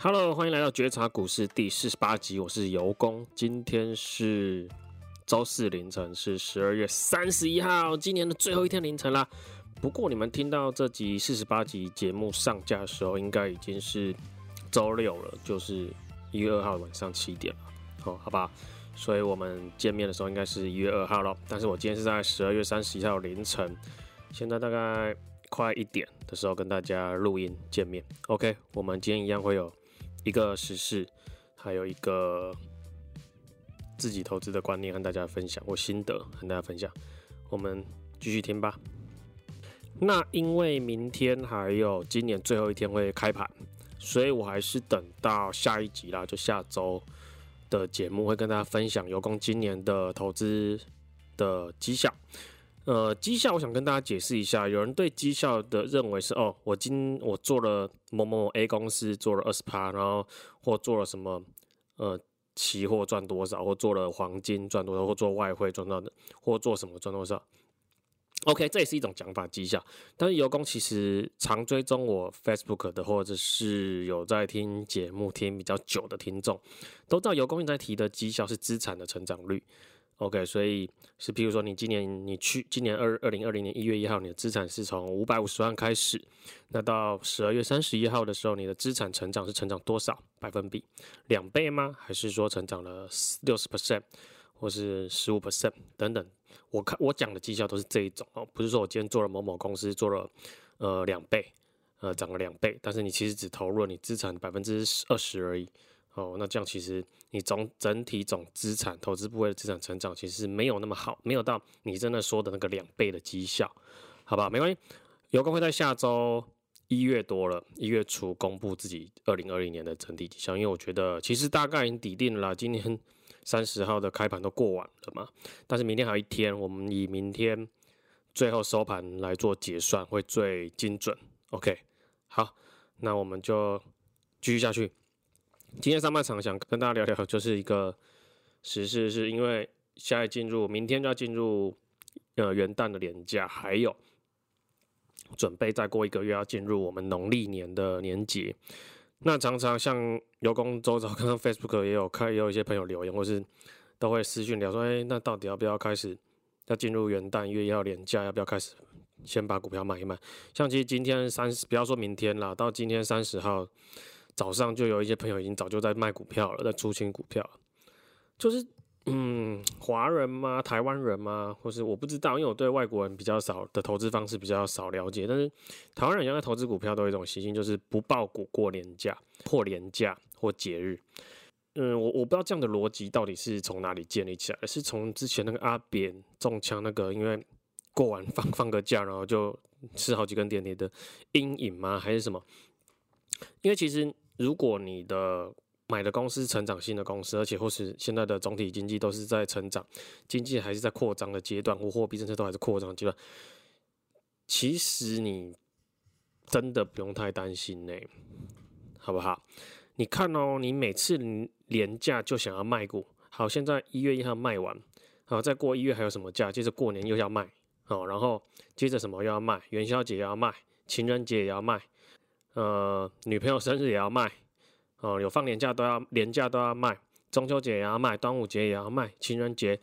Hello，欢迎来到觉察股市第四十八集，我是尤工。今天是周四凌晨，是十二月三十一号，今年的最后一天凌晨啦。不过你们听到这集四十八集节目上架的时候，应该已经是周六了，就是一月二号晚上七点了。好，好吧。所以我们见面的时候应该是一月二号了。但是我今天是在十二月三十一号凌晨，现在大概快一点的时候跟大家录音见面。OK，我们今天一样会有。一个时事，还有一个自己投资的观念和大家分享，或心得和大家分享，我们继续听吧。那因为明天还有今年最后一天会开盘，所以我还是等到下一集啦，就下周的节目会跟大家分享尤公今年的投资的绩效。呃，绩效我想跟大家解释一下，有人对绩效的认为是哦，我今我做了某某某 A 公司做了二十趴，然后或做了什么呃期货赚多少，或做了黄金赚多少，或做外汇赚到的，或做什么赚多少。OK，这也是一种讲法绩效。但是尤工其实常追踪我 Facebook 的，或者是有在听节目听比较久的听众，都知道尤公在提的绩效是资产的成长率。OK，所以是，譬如说，你今年你去今年二二零二零年一月一号，你的资产是从五百五十万开始，那到十二月三十一号的时候，你的资产成长是成长多少百分比？两倍吗？还是说成长了六十 percent，或是十五 percent 等等？我看我讲的绩效都是这一种哦，不是说我今天做了某某公司做了呃两倍，呃涨了两倍，但是你其实只投入了你资产百分之二十而已。哦，那这样其实你总整体总资产投资部位的资产成长其实没有那么好，没有到你真的说的那个两倍的绩效，好吧？没关系，尤公会在下周一月多了，一月初公布自己二零二零年的整体绩效，因为我觉得其实大概已经底定了，今年三十号的开盘都过完了嘛，但是明天还有一天，我们以明天最后收盘来做结算会最精准。OK，好，那我们就继续下去。今天上半场想跟大家聊聊，就是一个时事，是因为现在进入明天就要进入呃元旦的年假，还有准备再过一个月要进入我们农历年的年节。那常常像尤工周遭，刚刚 Facebook 也有开，也有一些朋友留言，或是都会私讯聊说，哎，那到底要不要开始要进入元旦月要年假，要不要开始先把股票买一买？像其实今天三十，不要说明天啦，到今天三十号。早上就有一些朋友已经早就在卖股票了，在出清股票，就是嗯，华人吗？台湾人吗？或是我不知道，因为我对外国人比较少的投资方式比较少了解。但是台湾人现在投资股票都有一种习性，就是不报股过年假、破年假或节日。嗯，我我不知道这样的逻辑到底是从哪里建立起来，是从之前那个阿扁中枪那个，因为过完放放个假，然后就吃好几根点点的阴影吗？还是什么？因为其实。如果你的买的公司成长性的公司，而且或是现在的总体经济都是在成长，经济还是在扩张的阶段，或货币政策都还是扩张阶段，其实你真的不用太担心呢，好不好？你看哦，你每次廉价就想要卖股，好，现在一月一号卖完，好，再过一月还有什么假？接着过年又要卖，好，然后接着什么又要卖？元宵节也要卖，情人节也要卖。呃，女朋友生日也要卖，哦、呃，有放年假都要，年假都要卖，中秋节也要卖，端午节也要卖，情人节，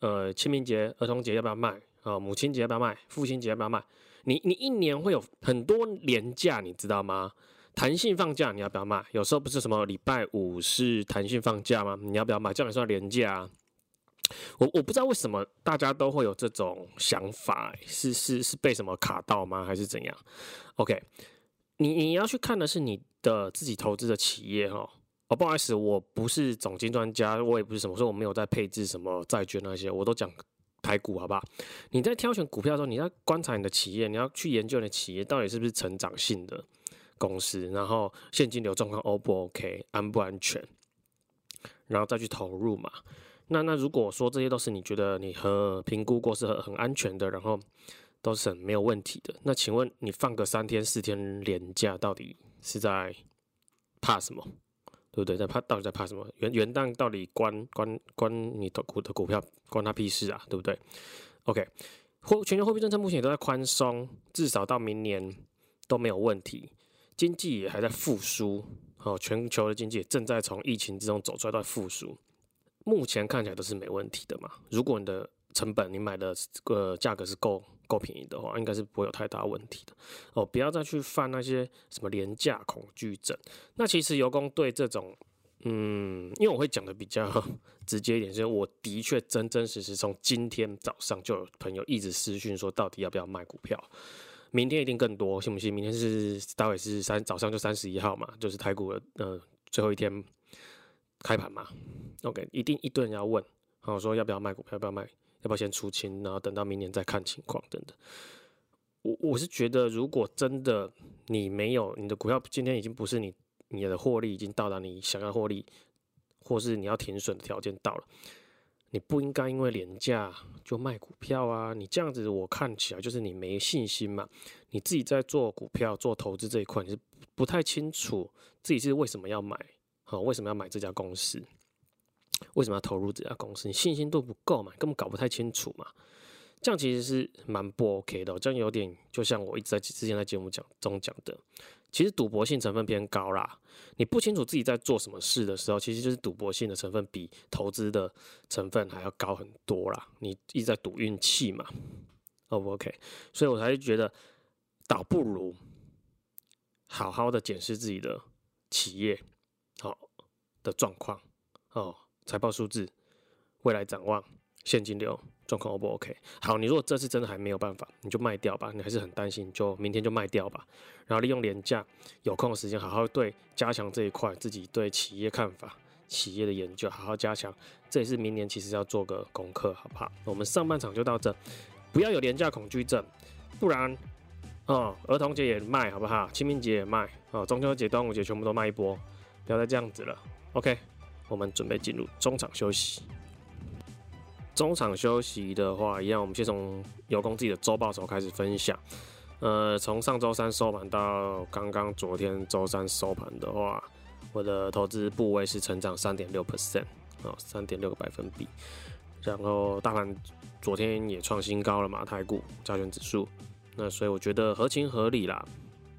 呃，清明节、儿童节要不要卖？啊、呃，母亲节要不要卖？父亲节要不要卖？你你一年会有很多年假，你知道吗？弹性放假你要不要卖？有时候不是什么礼拜五是弹性放假吗？你要不要卖？这样也算年假啊？我我不知道为什么大家都会有这种想法，是是是被什么卡到吗？还是怎样？OK。你你要去看的是你的自己投资的企业哈哦，不好意思，我不是总经专家，我也不是什么，所以我没有在配置什么债券那些，我都讲台股好不好？你在挑选股票的时候，你要观察你的企业，你要去研究你的企业到底是不是成长性的公司，然后现金流状况 O 不 OK，安不安全，然后再去投入嘛。那那如果说这些都是你觉得你和评估过是很很安全的，然后。都是很没有问题的。那请问你放个三天四天连假，到底是在怕什么？对不对？在怕到底在怕什么？元元旦到底关关关你的股的股票关他屁事啊？对不对？OK，货全球货币政策目前也都在宽松，至少到明年都没有问题。经济也还在复苏，哦，全球的经济也正在从疫情之中走出来，在复苏。目前看起来都是没问题的嘛。如果你的成本你买的呃价格是够够便宜的话，应该是不会有太大问题的哦。不要再去犯那些什么廉价恐惧症。那其实油工对这种，嗯，因为我会讲的比较直接一点，是我的确真真实实从今天早上就有朋友一直私讯说，到底要不要卖股票？明天一定更多，信不信？明天是待会是三早上就三十一号嘛，就是台股的呃最后一天开盘嘛。OK，一定一顿要问，然后说要不要卖股票，要不要卖？要不要先出清，然后等到明年再看情况等等。我我是觉得，如果真的你没有你的股票今天已经不是你你的获利已经到达你想要获利，或是你要停损的条件到了，你不应该因为廉价就卖股票啊！你这样子我看起来就是你没信心嘛。你自己在做股票做投资这一块，你是不太清楚自己是为什么要买，好，为什么要买这家公司？为什么要投入这家公司？你信心度不够嘛，根本搞不太清楚嘛。这样其实是蛮不 OK 的，这样有点就像我一直在之前在节目讲中讲的，其实赌博性成分偏高啦。你不清楚自己在做什么事的时候，其实就是赌博性的成分比投资的成分还要高很多啦。你一直在赌运气嘛，O 不 OK？所以我才觉得，倒不如好好的检视自己的企业好的状况哦。财报数字、未来展望、现金流状况 O 不 OK？好，你如果这次真的还没有办法，你就卖掉吧。你还是很担心，就明天就卖掉吧。然后利用连假有空的时间，好好对加强这一块自己对企业看法、企业的研究，好好加强。这也是明年其实要做个功课，好不好？我们上半场就到这，不要有廉价恐惧症，不然哦，儿童节也卖，好不好？清明节也卖，哦，中秋节、端午节全部都卖一波，不要再这样子了。OK。我们准备进入中场休息。中场休息的话，一样，我们先从油工自己的周报时候开始分享。呃，从上周三收盘到刚刚昨天周三收盘的话，我的投资部位是成长三点六 percent 啊，三点六个百分比。然后大盘昨天也创新高了嘛，台股加权指数。那所以我觉得合情合理啦，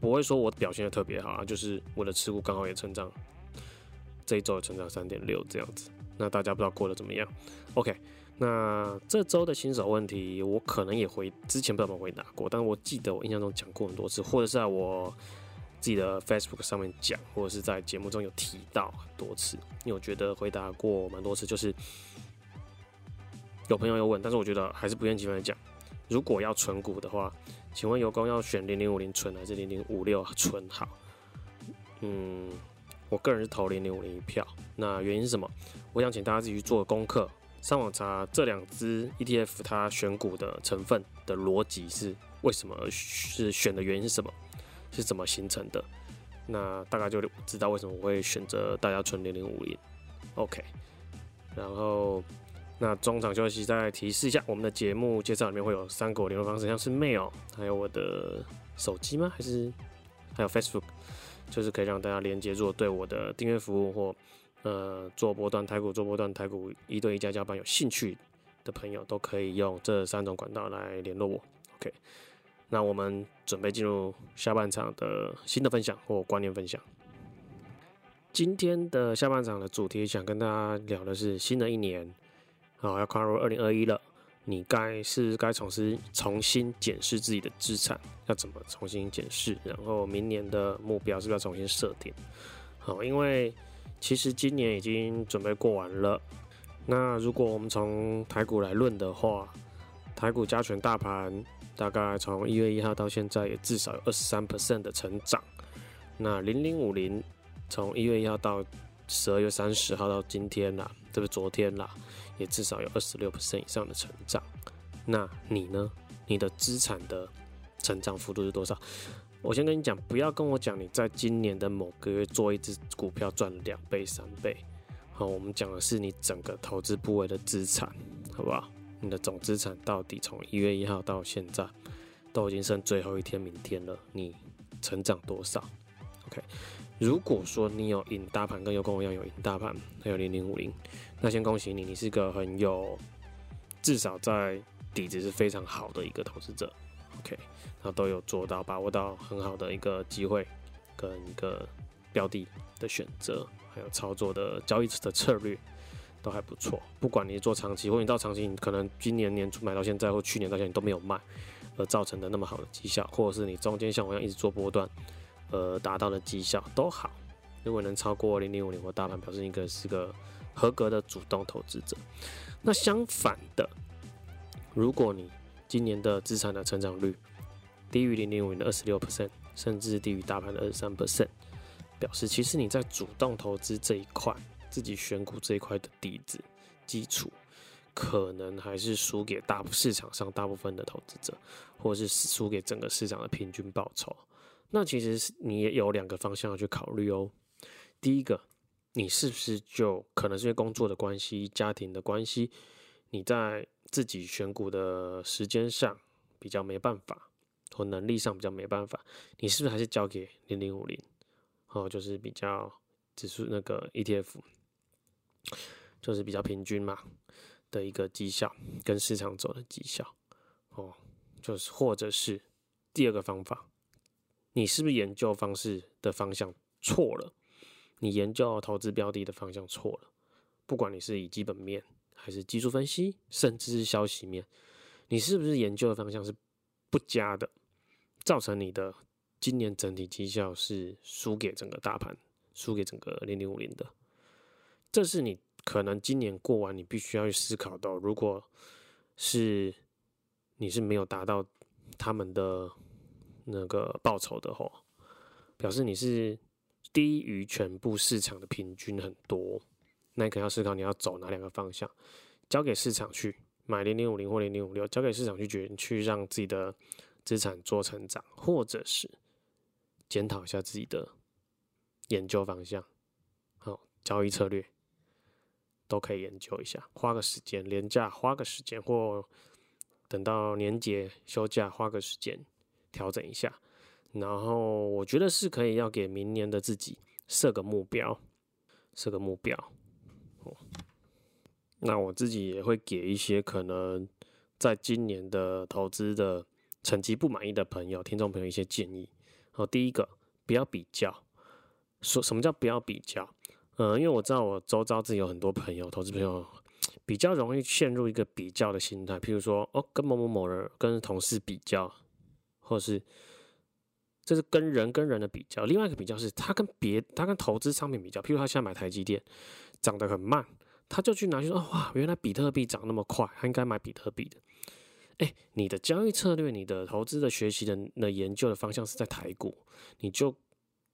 不会说我表现的特别好啊，就是我的持股刚好也成长。这一周的成长三点六这样子，那大家不知道过得怎么样？OK，那这周的新手问题，我可能也回之前不知道回答过，但是我记得我印象中讲过很多次，或者是在我自己的 Facebook 上面讲，或者是在节目中有提到很多次，因为我觉得回答过蛮多次，就是有朋友有问，但是我觉得还是不厌其烦的讲，如果要存股的话，请问油工要选零零五零存还是零零五六存好？嗯。我个人是投零零五零一票，那原因是什么？我想请大家自己去做功课，上网查这两只 ETF 它选股的成分的逻辑是为什么，是选的原因是什么，是怎么形成的？那大概就知道为什么我会选择大家存零零五零。OK，然后那中场休息再提示一下，我们的节目介绍里面会有三个联络方式，像是 Mail，还有我的手机吗？还是还有 Facebook？就是可以让大家连接，如果对我的订阅服务或呃做波段台股、做波段台股一对一加加班有兴趣的朋友，都可以用这三种管道来联络我。OK，那我们准备进入下半场的新的分享或观念分享。今天的下半场的主题想跟大家聊的是新的一年，好，要跨入二零二一了。你该是该重新重新检视自己的资产，要怎么重新检视？然后明年的目标是不是要重新设定？好，因为其实今年已经准备过完了。那如果我们从台股来论的话，台股加权大盘大概从一月一号到现在也至少有二十三 percent 的成长。那零零五零从一月一号到十二月三十号到今天啦，这不是昨天啦。也至少有二十六%以上的成长，那你呢？你的资产的成长幅度是多少？我先跟你讲，不要跟我讲你在今年的某个月做一只股票赚了两倍、三倍。好，我们讲的是你整个投资部位的资产，好不好？你的总资产到底从一月一号到现在都已经剩最后一天，明天了，你成长多少？OK。如果说你有赢大盘，跟又跟我一样有赢大盘，还有零零五零，那先恭喜你，你是个很有，至少在底子是非常好的一个投资者，OK，然后都有做到把握到很好的一个机会，跟一个标的的选择，还有操作的交易的策略都还不错。不管你做长期，或你到长期，你可能今年年初买到现在，或去年到现在你都没有卖，而造成的那么好的绩效，或者是你中间像我一样一直做波段，呃，达到的绩效都好。如果能超过零零五零或大盘，表示一个是个合格的主动投资者。那相反的，如果你今年的资产的成长率低于零零五零的二十六 percent，甚至低于大盘的二十三 percent，表示其实你在主动投资这一块，自己选股这一块的底子基础，可能还是输给大市场上大部分的投资者，或者是输给整个市场的平均报酬。那其实是你也有两个方向要去考虑哦。第一个，你是不是就可能是因为工作的关系、家庭的关系，你在自己选股的时间上比较没办法，或能力上比较没办法，你是不是还是交给零零五零？哦，就是比较指数那个 ETF，就是比较平均嘛的一个绩效，跟市场走的绩效。哦，就是或者是第二个方法，你是不是研究方式的方向错了？你研究投资标的的方向错了，不管你是以基本面，还是技术分析，甚至是消息面，你是不是研究的方向是不佳的，造成你的今年整体绩效是输给整个大盘，输给整个零零五零的？这是你可能今年过完，你必须要去思考到，如果是你是没有达到他们的那个报酬的话，表示你是低于全部市场的平均很多。那你可能要思考你要走哪两个方向，交给市场去买零零五零或零零五六，交给市场去决去让自己的资产做成长，或者是检讨一下自己的研究方向，好，交易策略都可以研究一下，花个时间，连假花个时间，或等到年节休假花个时间调整一下，然后我觉得是可以要给明年的自己设个目标，设个目标。哦那我自己也会给一些可能在今年的投资的成绩不满意的朋友、听众朋友一些建议。好，第一个，不要比较。说什么叫不要比较？嗯，因为我知道我周遭自己有很多朋友、投资朋友，比较容易陷入一个比较的心态。譬如说，哦，跟某某某人、跟同事比较，或是这是跟人跟人的比较。另外一个比较是他跟别他跟投资商品比较，譬如他现在买台积电。涨得很慢，他就去拿去说：“哇，原来比特币涨那么快，他应该买比特币的。”哎，你的交易策略、你的投资的学习的的研究的方向是在台股，你就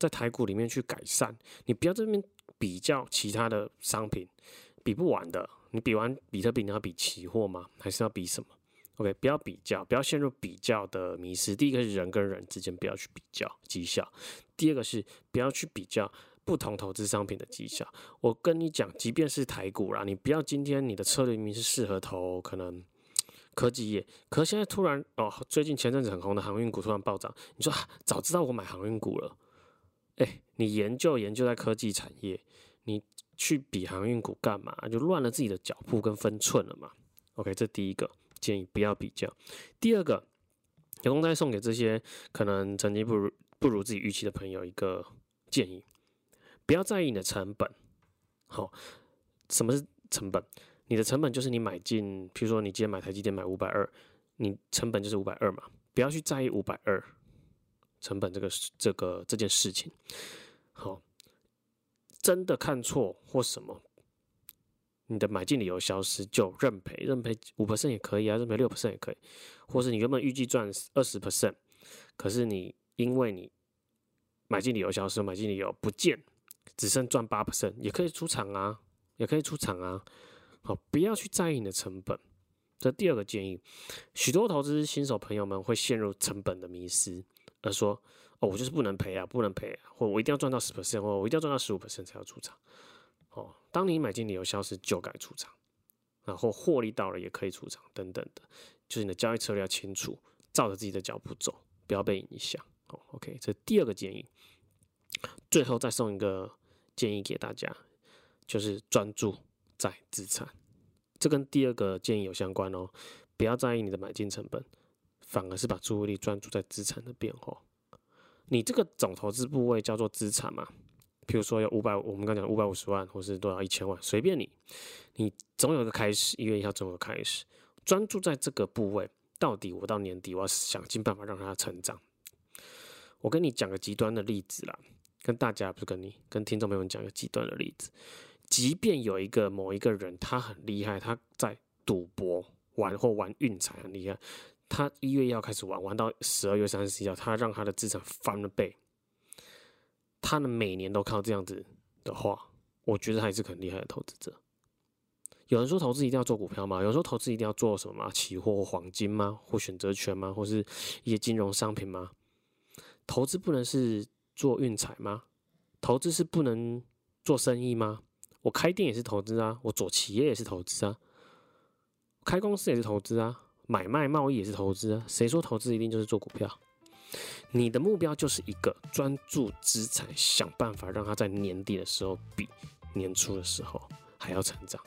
在台股里面去改善。你不要这边比较其他的商品，比不完的。你比完比特币，你要比期货吗？还是要比什么？OK，不要比较，不要陷入比较的迷失。第一个是人跟人之间不要去比较绩效，第二个是不要去比较。不同投资商品的绩效，我跟你讲，即便是台股啦，你不要今天你的策略明明是适合投可能科技业，可是现在突然哦，最近前阵子很红的航运股突然暴涨，你说、啊、早知道我买航运股了，哎、你研究研究在科技产业，你去比航运股干嘛？就乱了自己的脚步跟分寸了嘛。OK，这第一个建议不要比较。第二个，有空再送给这些可能成绩不如不如自己预期的朋友一个建议。不要在意你的成本，好，什么是成本？你的成本就是你买进，譬如说你今天买台积电买五百二，你成本就是五百二嘛。不要去在意五百二成本这个这个这件事情。好，真的看错或什么，你的买进理由消失就认赔，认赔五 percent 也可以啊，认赔六 percent 也可以，或是你原本预计赚二十 percent，可是你因为你买进理由消失，买进理由不见。只剩赚八 percent 也可以出场啊，也可以出场啊。好，不要去在意你的成本。这第二个建议，许多投资新手朋友们会陷入成本的迷失，而说：“哦，我就是不能赔啊，不能赔啊，或我一定要赚到十 percent，或我一定要赚到十五 percent 才要出场。”哦，当你买进理由消失，就该出场，然后获利到了也可以出场，等等的，就是你的交易策略要清楚，照着自己的脚步走，不要被影响。哦，OK，这第二个建议。最后再送一个。建议给大家，就是专注在资产，这跟第二个建议有相关哦。不要在意你的买进成本，反而是把注意力专注在资产的变化。你这个总投资部位叫做资产嘛？比如说有五百，我们刚讲五百五十万，或是多少一千万，随便你，你总有个开始，一月一号总有个开始，专注在这个部位，到底我到年底我要想尽办法让它成长。我跟你讲个极端的例子啦，跟大家不是跟你跟听众朋友们讲个极端的例子，即便有一个某一个人他很厉害，他在赌博玩或玩运彩很厉害，他一月一号开始玩，玩到十二月三十一号，他让他的资产翻了倍。他们每年都靠这样子的话，我觉得还是很厉害的投资者。有人说投资一定要做股票吗？有人说投资一定要做什么吗？期货黄金吗？或选择权吗？或是一些金融商品吗？投资不能是做运彩吗？投资是不能做生意吗？我开店也是投资啊，我做企业也是投资啊，开公司也是投资啊，买卖贸易也是投资啊。谁说投资一定就是做股票？你的目标就是一个专注资产，想办法让它在年底的时候比年初的时候还要成长。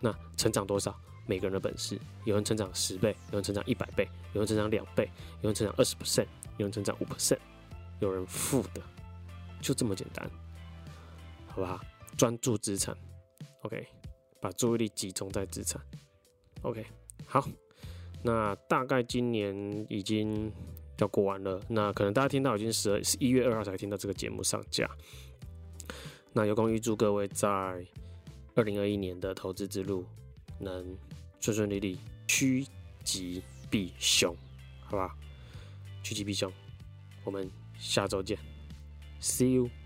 那成长多少？每个人的本事。有人成长十倍，有人成长一百倍，有人成长两倍，有人成长二十 percent，有人成长五 percent，有人负的，就这么简单，好不好？专注资产，OK，把注意力集中在资产，OK，好。那大概今年已经。要过完了，那可能大家听到已经十二十一月二号才听到这个节目上架。那有功预祝各位在二零二一年的投资之路能顺顺利利，趋吉避凶，好吧？趋吉避凶，我们下周见，See you。